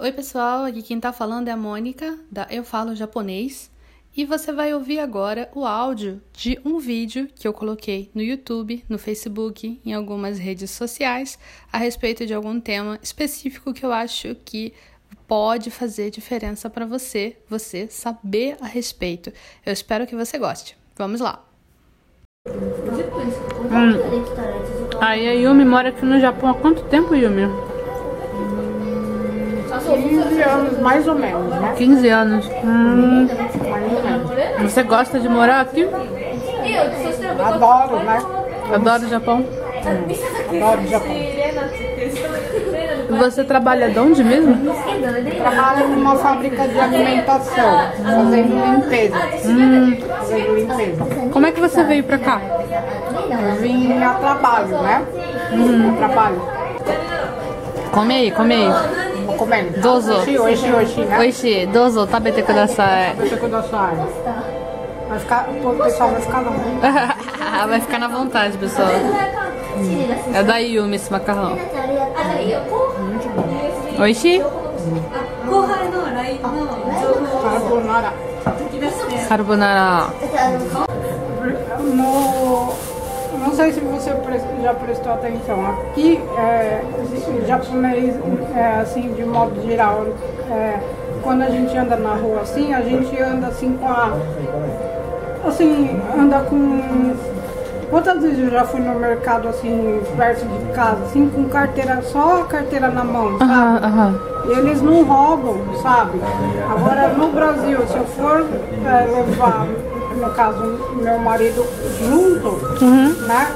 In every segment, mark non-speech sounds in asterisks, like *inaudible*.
Oi, pessoal, aqui quem tá falando é a Mônica, da Eu Falo Japonês, e você vai ouvir agora o áudio de um vídeo que eu coloquei no YouTube, no Facebook, em algumas redes sociais, a respeito de algum tema específico que eu acho que pode fazer diferença para você, você saber a respeito. Eu espero que você goste. Vamos lá! Hum. Aí a Yumi mora aqui no Japão há quanto tempo, Yumi? 15 anos, mais ou menos, né? 15 anos. Hum. Mais ou menos. Você gosta de morar aqui? Adoro, né? Adoro o Japão. Adoro o Japão. Você trabalha de onde mesmo? Trabalho numa fábrica de alimentação, fazendo limpeza. Fazendo limpeza. Como é que você veio pra cá? Eu vim a trabalho, né? A trabalho. Come aí, come aí. Vou comendo. Dozo. Oxi, oxi, oxi, né? Oishi, dozo, tabete kudasai. Você cuida da sua área. Vai ficar, o pessoal vai ficar não. Vai ficar na vontade, pessoal. É da Yumi esse macarrão. Oishi? Carbonara. Carbonara. Não sei se você já prestou atenção. Aqui, é, japonês, é, assim, de modo geral, é, quando a gente anda na rua assim, a gente anda assim com a. Assim, anda com. Quantas vezes eu já fui no mercado assim, perto de casa, assim, com carteira, só a carteira na mão, sabe? E eles não roubam, sabe? Agora no Brasil, se eu for é, levar, no caso, meu marido junto, né?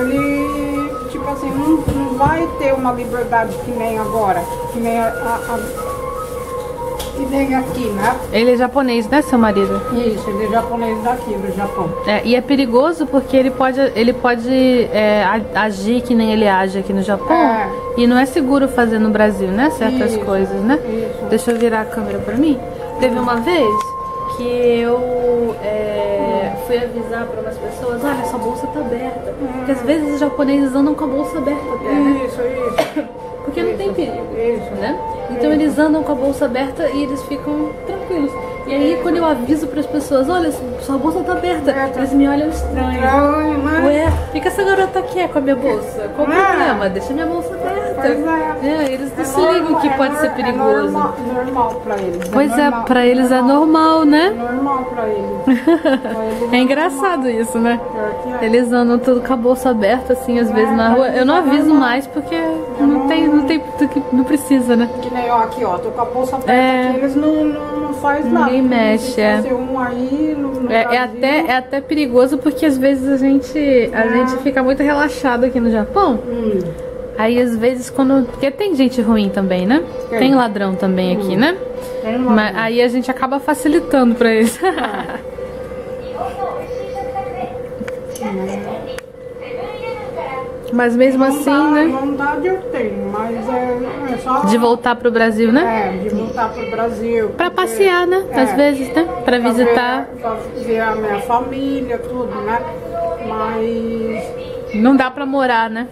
Ele, tipo assim, não, não vai ter uma liberdade que nem agora, que nem, a, a- a- que nem aqui, né? Ele é japonês, né, seu marido? Isso, ele é japonês daqui, do Japão. É, e é perigoso porque ele pode, ele pode é, agir que nem ele age aqui no Japão. É. E não é seguro fazer no Brasil, né? Certas Isso, coisas, né? isso. Deixa eu virar a câmera pra mim. Teve uma vez que eu é, fui avisar pra umas pessoas, olha, sua bolsa tá aberta. Porque às vezes os japoneses andam com a bolsa aberta até, né? Isso, isso. Porque não tem perigo, Isso. né? Então eles andam com a bolsa aberta e eles ficam tranquilos. E aí quando eu aviso pras pessoas, olha, sua bolsa tá aberta, eles me olham estranho. Estranho, né? Ué, o que, que essa garota quer com a minha bolsa? Qual o Ah. problema? Deixa minha bolsa aberta. Pois é. eles não É se ligam normal, que é pode ser nor- perigoso. É normal, normal pra eles. Pois é, normal, pra eles é normal, né? normal pra eles. *laughs* Eles É engraçado isso, né? Que é. Eles andam tudo com a bolsa aberta, assim, às vezes na rua. Eu não aviso mais porque não tem, não tem, não precisa, né? Que nem eu aqui, ó, tô com a bolsa aberta É. aqui, eles não, não, não faz nada. Ninguém mexe, é. um aí no, no É, é até, é até perigoso porque às vezes a gente, a gente fica muito relaxado aqui no Japão. Hum, Aí às vezes quando. Porque tem gente ruim também, né? Tem. Tem ladrão também aqui, né? tem uma- Mas aí a gente acaba facilitando pra eles. Mas mesmo assim, né? Vontade eu tenho, mas é, é só. De voltar pro Brasil, né? É, de voltar pro Brasil. Pra porque- passear, né? Às é, vezes, né? Pra visitar. ver- Pra ver a minha família, tudo, né? Mas Não dá pra morar, né?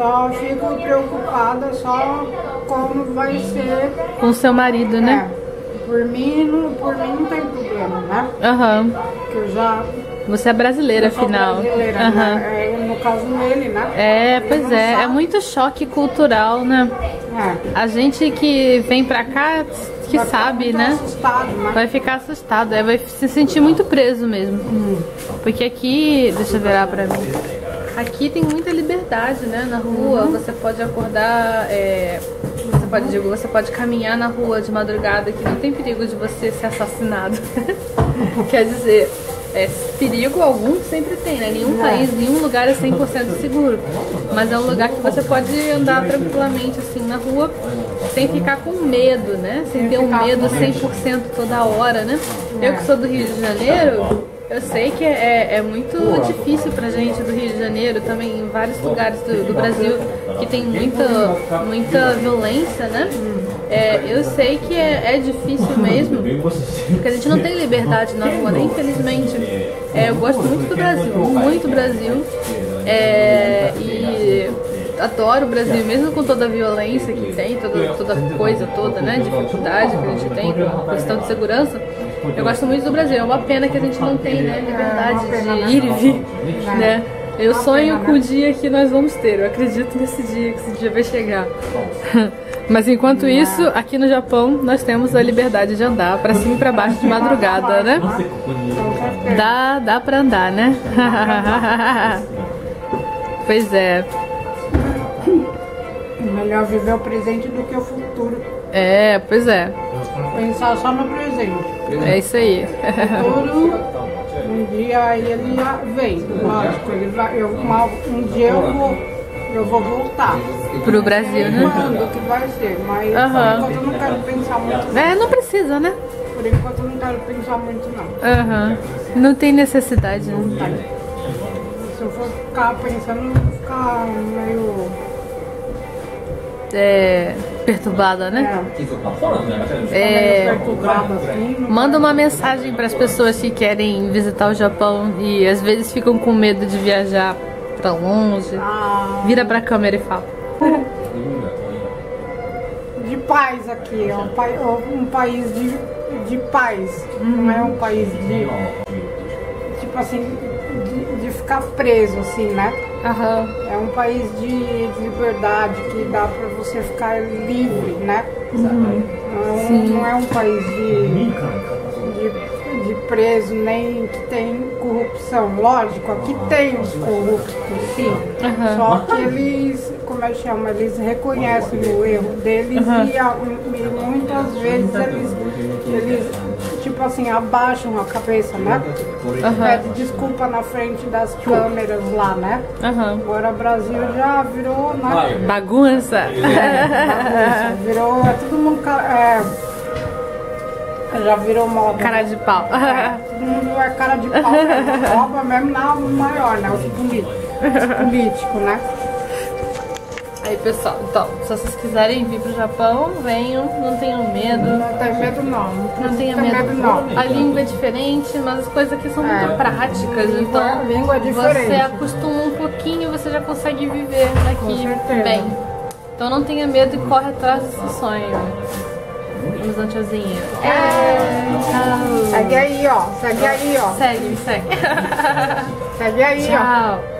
Só fico preocupada só como vai ser. Com o seu marido, né? É, por mim, não, por mim não tem problema, né? Aham. Que eu já Você é brasileira, eu afinal. brasileira, Aham. né? É, no caso dele, né? É, Ele pois é. É sabe. muito choque cultural, né? É. A gente que vem pra cá, que Vai sabe, né? Né? Vai ficar assustado, é, vai se sentir muito preso mesmo. Porque aqui, deixa eu virar pra mim. Aqui tem muita liberdade, né? Na rua, você pode acordar, é, você pode, digo, você pode caminhar na rua de madrugada que não tem perigo de você ser assassinado. *laughs* *laughs* Quer dizer, é, perigo algum sempre tem, né? Nenhum país, nenhum lugar é 100% seguro. Mas é um lugar que você pode andar tranquilamente assim na rua sem ficar com medo, né? Sem ter um medo 100% toda hora, né? Eu que sou do Rio de Janeiro, eu sei que é, é muito difícil pra gente do Rio de Janeiro, também em vários lugares do, do Brasil que tem muita, muita violência, né? É, eu sei que é, é difícil mesmo, porque a gente não tem liberdade na rua, né? Infelizmente. É, eu gosto muito do Brasil, muito do Brasil. É, e adoro o Brasil, mesmo com toda a violência que tem, toda, toda coisa toda, né? Dificuldade que a gente tem, questão de segurança. Eu gosto muito do Brasil. É uma pena que a gente não tem, né? Liberdade de ir e vir, né? Eu sonho com o dia que nós vamos ter. Eu acredito nesse dia, que esse dia vai chegar. *laughs* Mas enquanto isso, aqui no Japão, nós temos a liberdade de andar para cima e para baixo de madrugada, né? Dá, dá para andar, né? *laughs* pois é. Melhor viver o presente do que o futuro. É, pois é. Pensar só no presente. É isso aí. O futuro, um dia ele vem. Lógico, ele vai, eu, uma- um dia eu vou, eu vou voltar. Pro Brasil, né? Quando que vai ser? Mas Aham. por enquanto eu não quero pensar muito. É, não precisa, né? Por enquanto eu não quero pensar muito não. Aham. Não tem necessidade, né? Se eu for ficar pensando, eu vou ficar meio. É. Perturbada, né? É, É. Manda uma mensagem para as pessoas que querem visitar o Japão e às vezes ficam com medo de viajar pra longe. Ah, Vira pra câmera e fala. de paz aqui, é um, pai- um país de, de paz. Não é um país de. Tipo assim, de, de ficar preso, assim, né? Aham. É um país de, de liberdade que dá pra você ficar livre, né? Não, é um, não é um país de, de, de preso, nem que tem corrupção. Lógico, aqui tem os corruptos, sim. Aham. Só que eles, como é que chama? Eles reconhecem o erro deles e, e muitas vezes eles, eles, tipo assim, abaixam a cabeça, né? Pede desculpa na frente das câmeras lá, né? Aham. Agora o Brasil já virou, né? Bagunça. *laughs* Bagunça, virou, é todo mundo. É, já virou moda. Cara de pau. Todo mundo é cara de pau, *laughs* mesmo, rouba mesmo na maior, né? Os políticos, os políticos, né? Aí pessoal, então, se vocês quiserem vir pro Japão, venham, não tenham medo. Não tem medo não. Não tenha tem medo, não. A língua é diferente, mas as coisas aqui são muito É. práticas, então língua é diferente. você acostuma um pouquinho você já consegue viver aqui bem. Então não tenha medo e corre atrás desse sonho. Vamos um tchauzinho. É. Segue aí, ó. Segue aí, ó. Segue, segue. *laughs* Segue aí, ó. Tchau. Eu